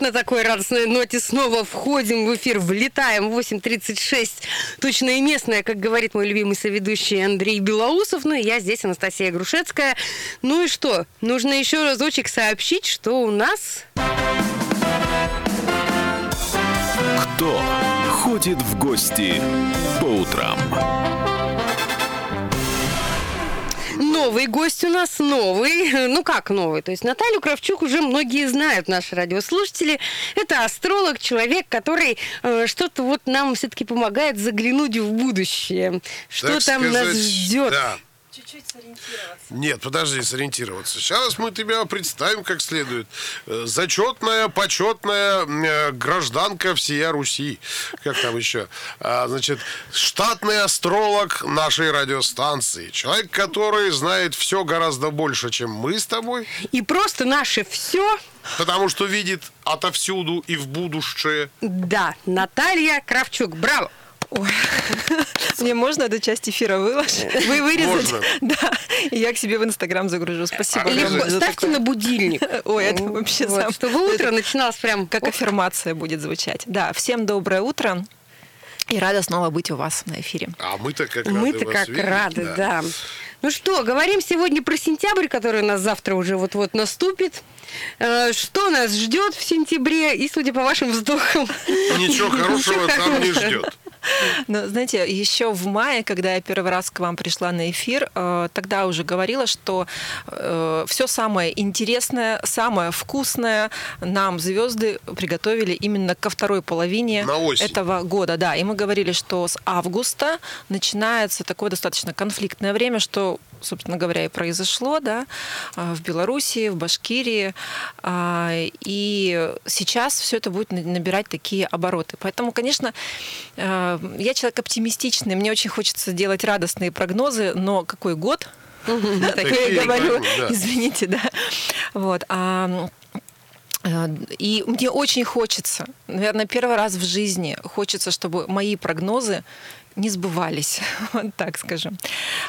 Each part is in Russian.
На такой радостной ноте снова входим в эфир, влетаем 8.36. Точное и местное, как говорит мой любимый соведущий Андрей Белоусов. Ну и я здесь, Анастасия Грушецкая. Ну и что? Нужно еще разочек сообщить, что у нас... Кто ходит в гости по утрам? Новый гость у нас, новый. Ну как новый? То есть Наталью Кравчук уже многие знают, наши радиослушатели. Это астролог, человек, который э, что-то вот нам все-таки помогает заглянуть в будущее. Что Так там нас сказать, ждет? Да. Чуть-чуть сориентироваться. Нет, подожди, сориентироваться. Сейчас мы тебя представим как следует. Э, Зачетная, почетная э, гражданка всея Руси. Как там еще? А, значит, штатный астролог нашей радиостанции. Человек, который знает все гораздо больше, чем мы с тобой. И просто наше все, Потому что видит отовсюду и в будущее. да, Наталья Кравчук. Браво! Ой, мне можно эту часть эфира выложить? Вы вырезать? Можно. Да, и я к себе в Инстаграм загружу. Спасибо Или ставьте такое. на будильник. Ой, это вообще Вот, сам- Чтобы утро начиналось прям Как Ох, аффирмация будет звучать. Да, всем доброе утро. И рада снова быть у вас на эфире. А мы-то как рады Мы-то вас как видеть, рады, да. Ну что, говорим сегодня про сентябрь, который у нас завтра уже вот-вот наступит. Э, Что нас ждет в сентябре? И, судя по вашим вздохам, Ничего хорошего там не ждет. Но, знаете, еще в мае, когда я первый раз к вам пришла на эфир, э, тогда уже говорила, что все самое интересное, самое вкусное нам звезды приготовили именно ко второй половине этого года. Да, и мы говорили, что с августа начинается такое достаточно конфликтное время, что собственно говоря, и произошло, да, э, в Белоруссии, в Башкирии. А, И сейчас все это будет на- набирать такие обороты. Поэтому, конечно, э, я человек оптимистичный, мне очень хочется делать радостные прогнозы, но какой год? Так я говорю, извините, да. Вот. а, И мне очень хочется, наверное, первый раз в жизни хочется, чтобы мои прогнозы не сбывались, вот так скажем.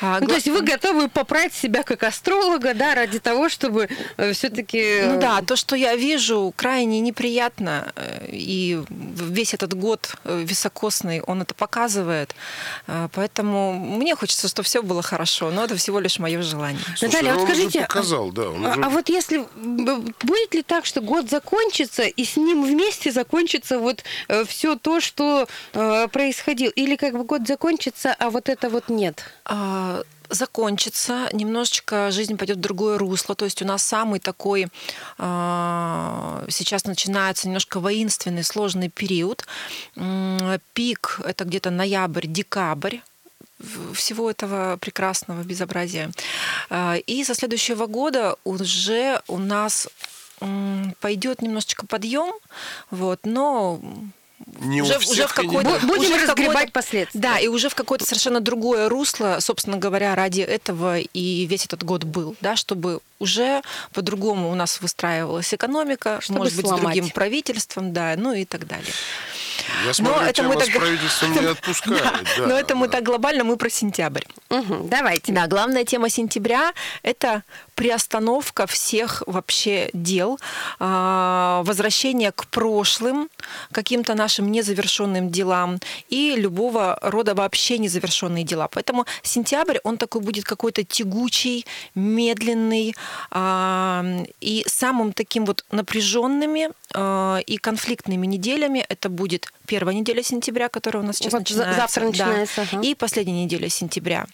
А, ну, то есть вы готовы поправить себя как астролога, да, ради того, чтобы все-таки... Ну да, то, что я вижу, крайне неприятно. э, И весь этот год э, високосный, он это показывает. Э, Поэтому мне хочется, чтобы все было хорошо. Но это всего лишь мое желание. Слушай, Наталья, ну вот он уже скажите, а- показал, да. А, уже- а вот если будет ли так, что год закончится, и с ним вместе закончится вот все то, что э, происходило? Или как бы год закончится, а вот это вот нет? А, закончится, немножечко жизнь пойдет в другое русло. То есть у нас самый такой а, сейчас начинается немножко воинственный, сложный период. Пик это где-то ноябрь, декабрь всего этого прекрасного безобразия. А, И со следующего года уже у нас пойдет немножечко подъем, вот, но Не у уже, всех уже в какой-то. Будем уже в разгребать какой-то- последствия. Да, и уже в какое-то совершенно другое русло, собственно говоря, ради этого и весь этот год был, да, чтобы уже по-другому у нас выстраивалась экономика, Чтобы может быть, сломать. с другим правительством, да, ну и так далее. Я смотрю, это тема мы с так- правительством не отпускает. да. Но это мы так глобально, мы про сентябрь. Мгм, давайте. Да, главная тема сентября – это приостановка всех вообще дел, а, возвращение к прошлым, каким-то нашим незавершенным делам и любого рода вообще незавершенные дела. Поэтому сентябрь, он такой будет какой-то тягучий, медленный а, и самым таким вот напряженными а, и конфликтными неделями это будет первая неделя сентября, которая у нас сейчас Вот начинается. завтра да, начинается, ага. И последняя неделя сентября.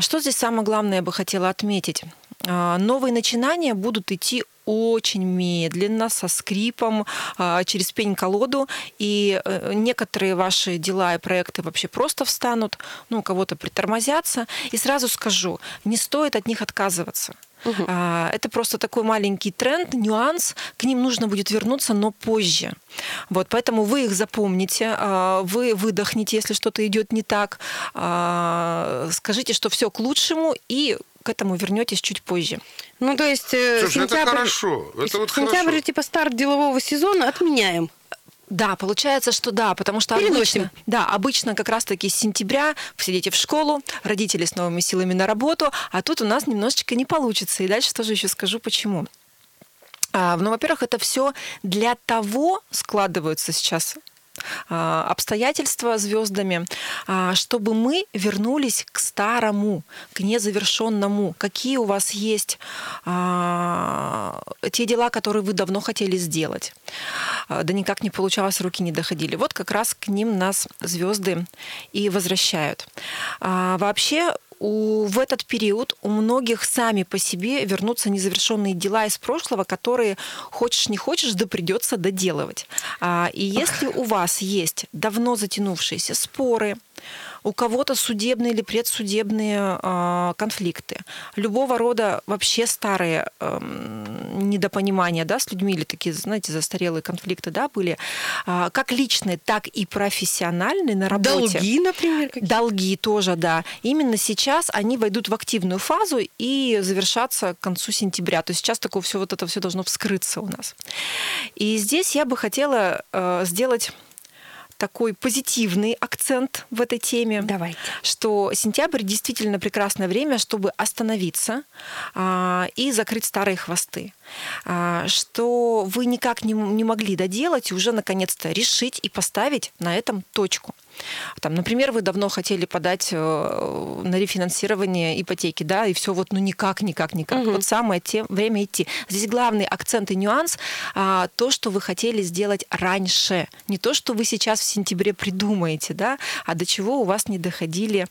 Что здесь самое главное я бы хотела отметить? А, Новые начинания будут идти очень медленно, со скрипом, а, через пень-колоду, и э, некоторые ваши дела и проекты вообще просто встанут, ну, у кого-то притормозятся. И сразу скажу, не стоит от них отказываться. А, Это просто такой маленький тренд, нюанс. К ним нужно будет вернуться, но позже. Вот, поэтому вы их запомните, а, вы выдохните, если что-то идет не так, а, скажите, что все к лучшему и к этому вернетесь чуть позже. Ну, то есть э, Слушай, это сентябрь... хорошо, это вот сентябрь, хорошо. типа старт делового сезона, отменяем. Да, получается, что да, потому что Переносим. обычно, да, обычно как раз-таки с сентября вы сидите в школу, родители с новыми силами на работу, а тут у нас немножечко не получится. И дальше тоже еще скажу, почему. А, Ну, во-первых, это все для того складываются сейчас обстоятельства звездами, а, чтобы мы вернулись к старому, к незавершенному. Какие у вас есть а, те дела, которые вы давно хотели сделать, а, да никак не получалось, руки не доходили. Вот как раз к ним нас звезды и возвращают. А, Вообще у, в этот период у многих сами по себе вернутся незавершенные дела из прошлого, которые хочешь не хочешь, да придется доделывать. А, и если у вас есть давно затянувшиеся споры, у кого-то судебные или предсудебные а, конфликты, любого рода вообще старые эм, недопонимания да, с людьми или такие, знаете, застарелые конфликты да, были, а, как личные, так и профессиональные на работе. Долги, например, какие Долги тоже, да. Именно сейчас они войдут в активную фазу и завершатся к концу сентября. То есть сейчас такое все вот это все должно вскрыться у нас. И здесь я бы хотела э, сделать такой позитивный акцент в этой теме. Давайте. Что сентябрь действительно прекрасное время, чтобы остановиться а, и закрыть старые хвосты. А, что вы никак не, не могли доделать и уже наконец-то решить и поставить на этом точку. Там, например, вы давно хотели подать э, на рефинансирование ипотеки, да, и все вот ну никак, никак, никак. Вот самое те, время идти. Здесь главный акцент и нюанс а, то, что вы хотели сделать раньше, не то, что вы сейчас в сентябре придумаете, да, а до чего у вас не доходили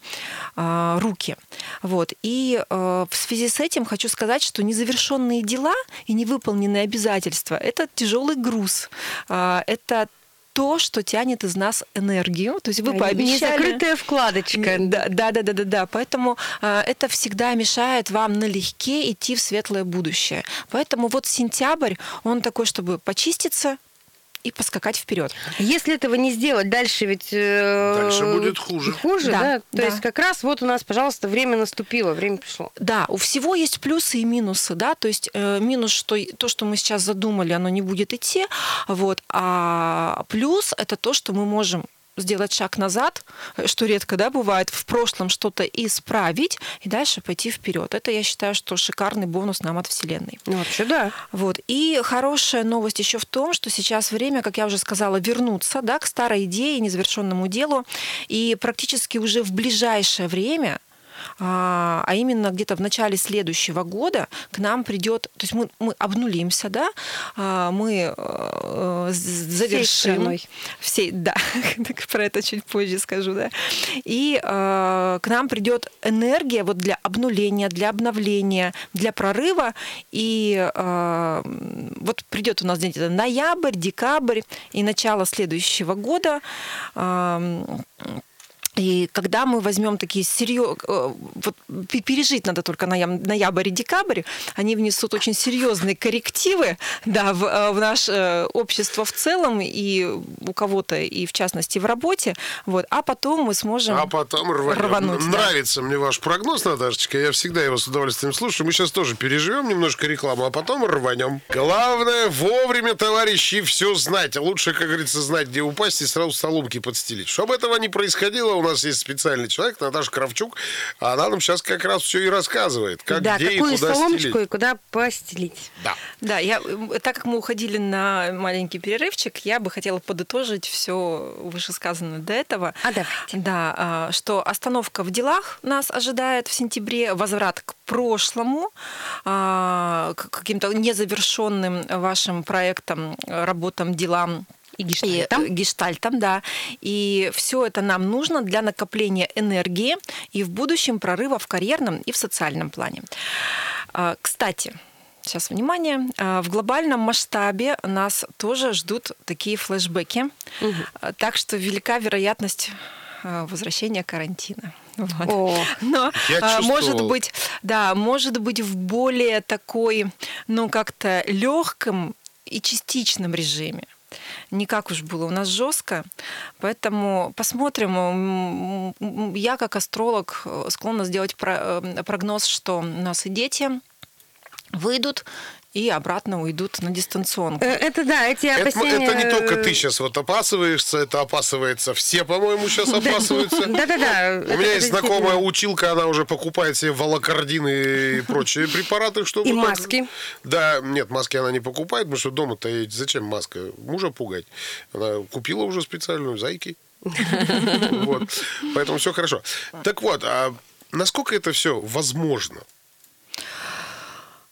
а, руки. Вот. И э, в связи с этим хочу сказать, что незавершенные дела и невыполненные обязательства это тяжелый груз. А, это то, что тянет из нас энергию. То есть вы пообещали... Незакрытая вкладочка. Да, да, да, да, да, да. Поэтому э, это всегда мешает вам налегке идти в светлое будущее. Поэтому вот сентябрь, он такой, чтобы почиститься и поскакать вперед. Если этого не сделать, дальше ведь... э, Дальше будет хуже. Хуже, Да, да? То да. есть как раз вот у нас, пожалуйста, время наступило, время пришло. Да, у всего есть плюсы и минусы, да, то есть э, минус, что то, что мы сейчас задумали, оно не будет идти, вот, а плюс это то, что мы можем сделать шаг назад, э, что редко, да, бывает, в прошлом что-то исправить и дальше пойти вперед. Это, я считаю, что шикарный бонус нам от Вселенной. Ну, вообще, да. Вот. И хорошая новость еще в том, что сейчас время, как я уже сказала, вернуться да, к старой идее, незавершенному делу. И практически уже в ближайшее время а а именно где-то в начале следующего года к нам придет, то есть мы, мы обнулимся, да, а, мы э, з- завершим страной. всей, да, про это чуть позже скажу, да, и э, к нам придет энергия вот для обнуления, для обновления, для прорыва, и э, вот придет у нас где-то ноябрь, декабрь и начало следующего года. Э, и когда мы возьмем такие серьезные... Вот пе- пережить надо только ноябрь и декабрь, они внесут очень серьезные коррективы да, в, э, в наше общество в целом, и у кого-то, и в частности в работе. Вот. А потом мы сможем А потом рванем. рвануть. да. Нравится мне ваш прогноз, Наташечка. Я всегда его с удовольствием слушаю. Мы сейчас тоже переживем немножко рекламу, а потом рванем. Главное вовремя, товарищи, все знать. А лучше, как говорится, знать, где упасть и сразу соломки подстелить. Чтобы этого не происходило, у нас есть специальный человек, Наташа Кравчук. Она нам сейчас как раз все и рассказывает. Как, да, где и какую куда соломочку стелить. и куда постелить. Да. Да, я, так как мы уходили на маленький перерывчик, я бы хотела подытожить все вышесказанное до этого. А давайте. Да, а, что остановка в делах нас ожидает в сентябре, возврат к прошлому, а, к каким-то незавершенным вашим проектам, работам, делам. И гештальтам. И, э, гештальтам, да. И все это нам нужно для накопления энергии и в будущем прорыва в карьерном и в социальном плане. А, Кстати, Сейчас, внимание. А, В глобальном масштабе нас тоже ждут такие флешбеки. А, Так что велика вероятность возвращения карантина. Вот. О. Но Я может быть, да, может быть в более такой, ну как-то легком и частичном режиме. Не как уж было у нас жестко. Поэтому посмотрим. Я как астролог э, склонна сделать э, прогноз, что у нас и дети выйдут и обратно уйдут на дистанционку. Э, Это да, эти Это, опасения... это не только ты сейчас вот опасываешься, это опасывается все, по-моему, сейчас опасываются. Да-да-да. У меня есть знакомая училка, она уже покупает себе волокордины и прочие препараты, чтобы... И маски. Да, нет, маски она не покупает, потому что дома-то зачем маска? Мужа пугать. Она купила уже специальную зайки. Вот. Поэтому все хорошо. Так вот, а насколько это все возможно?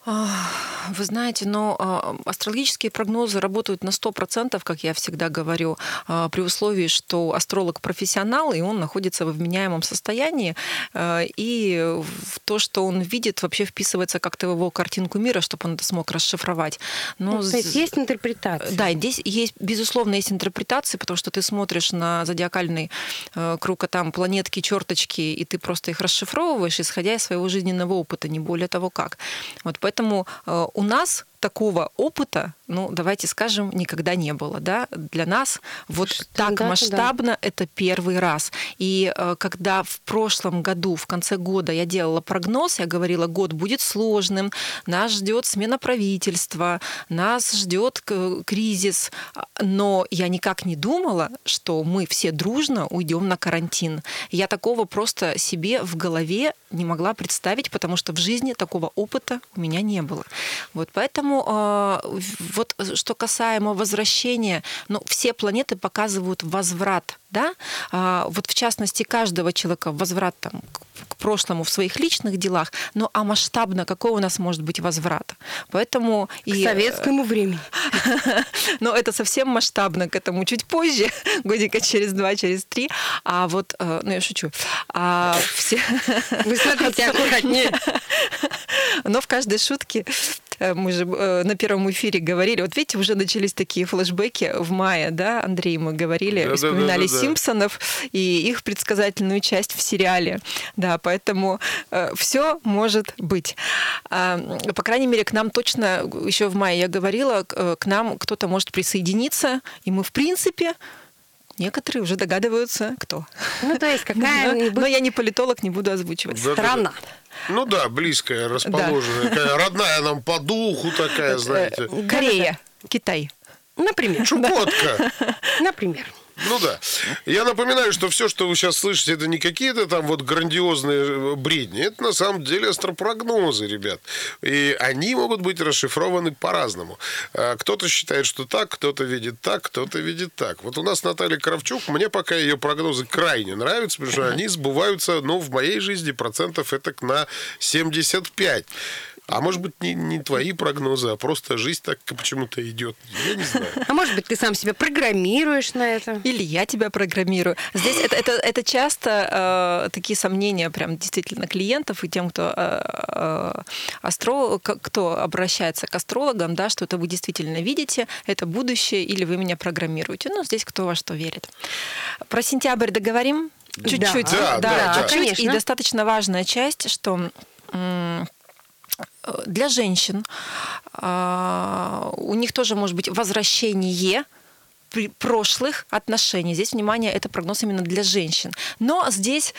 Вы знаете, но а, астрологические прогнозы работают на 100%, как я всегда говорю, а, при условии, что астролог профессионал, и он находится в вменяемом состоянии, а, и то, что он видит, вообще вписывается как-то в его картинку мира, чтобы он это смог расшифровать. Но Ну, то есть интерпретация. да, здесь есть, безусловно, есть интерпретации, потому что ты смотришь на зодиакальный круг, а там планетки, черточки, и ты просто их расшифровываешь, исходя из своего жизненного опыта, не более того как. Вот поэтому э, у нас такого опыта, ну, давайте скажем, никогда не было, да, для нас вот так Стандарты, да. масштабно это первый раз. И э, когда в прошлом году, в конце года я делала прогноз, я говорила, год будет сложным, нас ждет смена правительства, нас ждет кризис, но я никак не думала, что мы все дружно уйдем на карантин. Я такого просто себе в голове не могла представить, потому что в жизни такого опыта у меня не было. Вот поэтому э, вот что касаемо возвращения, ну все планеты показывают возврат, да, А, вот в частности каждого человека возврат там к прошлому в своих личных делах, ну а масштабно какой у нас может быть возврат? Поэтому К и э, советскому времени. но это совсем масштабно, к этому чуть позже, годика через два, через три. А вот, э, ну я шучу, а все... Вы смотрите аккуратнее. Но в каждой шутке э, мы же э, на первом эфире говорили, вот видите, уже начались такие флешбеки в мае, да, Андрей, мы говорили, Да-да-да-да-да. вспоминали Симпсонов и их предсказательную часть в сериале. Да, поэтому все может быть. А, По крайней мере, к нам точно, еще в мае я говорила, к э, к нам кто-то может присоединиться, и мы, в принципе, некоторые уже догадываются, кто. Ну, то есть Но какая-нибудь я не политолог, не буду озвучивать. Да-да-да. страна. Ну да, близкая, расположенная, такая родная нам по духу такая, знаете. Э, Корея, Китай. Например. Чукотка. Например. Ну да. Я напоминаю, что все, что вы сейчас слышите, это не какие-то там вот грандиозные э, бредни. Это на самом деле астропрогнозы, ребят. И они могут быть расшифрованы по-разному. А, Кто-то считает, что так, кто-то видит так, кто-то видит так. Вот у нас Наталья Кравчук, мне пока ее прогнозы крайне нравятся, потому что они сбываются, ну, в моей жизни процентов это на 75. А может быть, не, не твои прогнозы, а просто жизнь так почему-то идет. Я не знаю. А может быть, ты сам себя программируешь на это? Или я тебя программирую. Здесь это, это, это часто э, такие сомнения прям действительно клиентов и тем, кто, э, э, астро, кто обращается к астрологам, да, что это вы действительно видите, это будущее, или вы меня программируете. Ну, здесь кто во что верит. Про сентябрь договорим? Чуть-чуть. Да, да, да. чуть-чуть. И Конечно. достаточно важная часть, что м, для женщин а, у них тоже может быть возвращение прошлых отношений. Здесь, внимание, это прогноз именно для женщин. Но здесь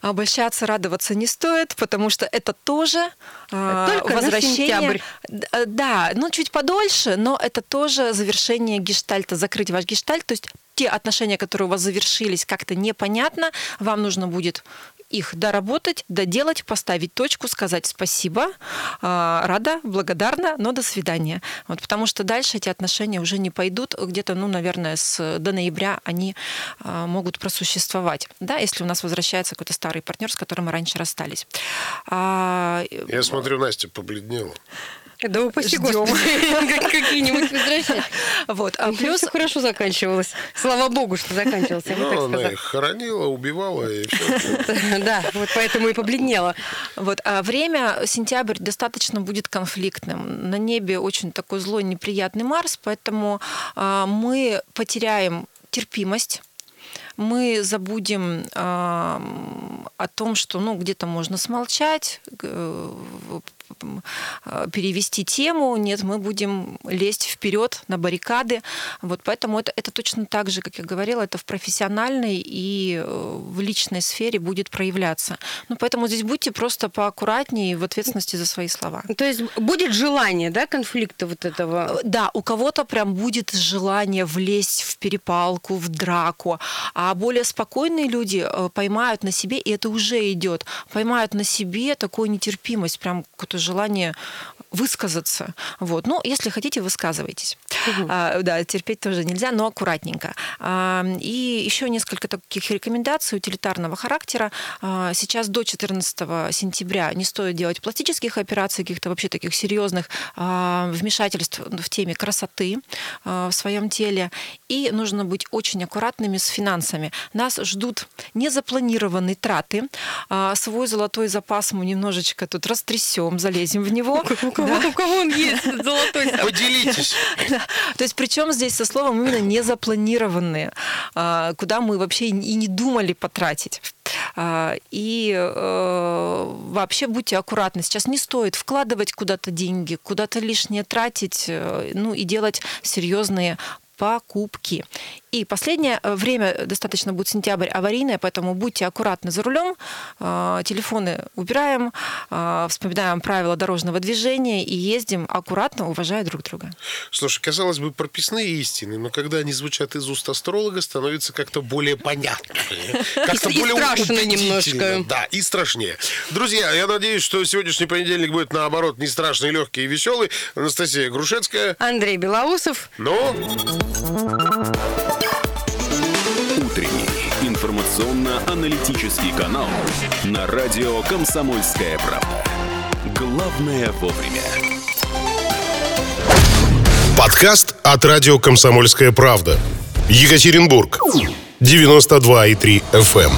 обольщаться, радоваться не стоит, потому что это тоже а, Только на возвращение. э, Да, ну чуть подольше, но это тоже завершение гештальта, закрыть ваш гештальт. То есть те отношения, которые у вас завершились, как-то непонятно, вам нужно будет их доработать, доделать, поставить точку, сказать спасибо, а, рада, благодарна, но до свидания. Вот, потому что дальше эти отношения уже не пойдут. Где-то, ну, наверное, с, до ноября они а, могут просуществовать, да, если у нас возвращается какой-то старый партнер, с которым мы раньше расстались. А, Я смотрю, Настя побледнела. Да упаси господи, какие-нибудь возвращения. вот, а Плюс хорошо заканчивалось. Слава богу, что заканчивалось, Ну, она их хоронила, убивала и все. Да, вот поэтому и побледнела. Вот, а время сентябрь достаточно будет конфликтным. На небе очень такой злой, неприятный Марс, поэтому а, мы потеряем терпимость. мы забудем э, о том, что ну, где-то можно смолчать, э, перевести тему, нет, мы будем лезть вперед на баррикады. Вот поэтому это, это точно так же, как я говорила, это в профессиональной и э, в личной сфере будет проявляться. Ну, поэтому здесь будьте просто поаккуратнее в ответственности за свои слова. То есть будет желание, да, конфликта вот этого? Э, да, у кого-то прям будет желание влезть в перепалку, в драку, а более спокойные люди э, поймают на себе, и это уже идет, поймают на себе такую нетерпимость, прям какое-то желание высказаться. Вот. Ну, если хотите, высказывайтесь. Угу. А, да, терпеть тоже нельзя, но аккуратненько. А, и еще несколько таких рекомендаций утилитарного характера. А, сейчас до 14 сентября не стоит делать пластических операций, каких-то вообще таких серьезных а, вмешательств в теме красоты а, в своем теле. И нужно быть очень аккуратными с финансами. Нас ждут незапланированные траты. А, свой золотой запас мы немножечко тут растрясем, залезем в него. У кого, да. у кого он есть, золотой Поделитесь. То есть причем здесь со словом именно незапланированные, а, куда мы вообще и не думали потратить. А, и э, вообще будьте аккуратны. Сейчас не стоит вкладывать куда-то деньги, куда-то лишнее тратить, э, ну и делать серьезные покупки. И последнее э, время достаточно будет сентябрь аварийное, поэтому будьте аккуратны за рулем, э, телефоны убираем, э, вспоминаем правила дорожного движения и ездим аккуратно, уважая друг друга. Слушай, казалось бы, прописные истины, но когда они звучат из уст астролога, становится как-то более понятно. Как-то более страшно немножко. Да, и страшнее. Друзья, я надеюсь, что сегодняшний понедельник будет, наоборот, не страшный, легкий и веселый. Анастасия Грушецкая. Андрей Белоусов. Ну? Информационно-аналитический канал на радио «Комсомольская правда». Главное вовремя. Подкаст от радио «Комсомольская правда». Екатеринбург. 92,3 FM.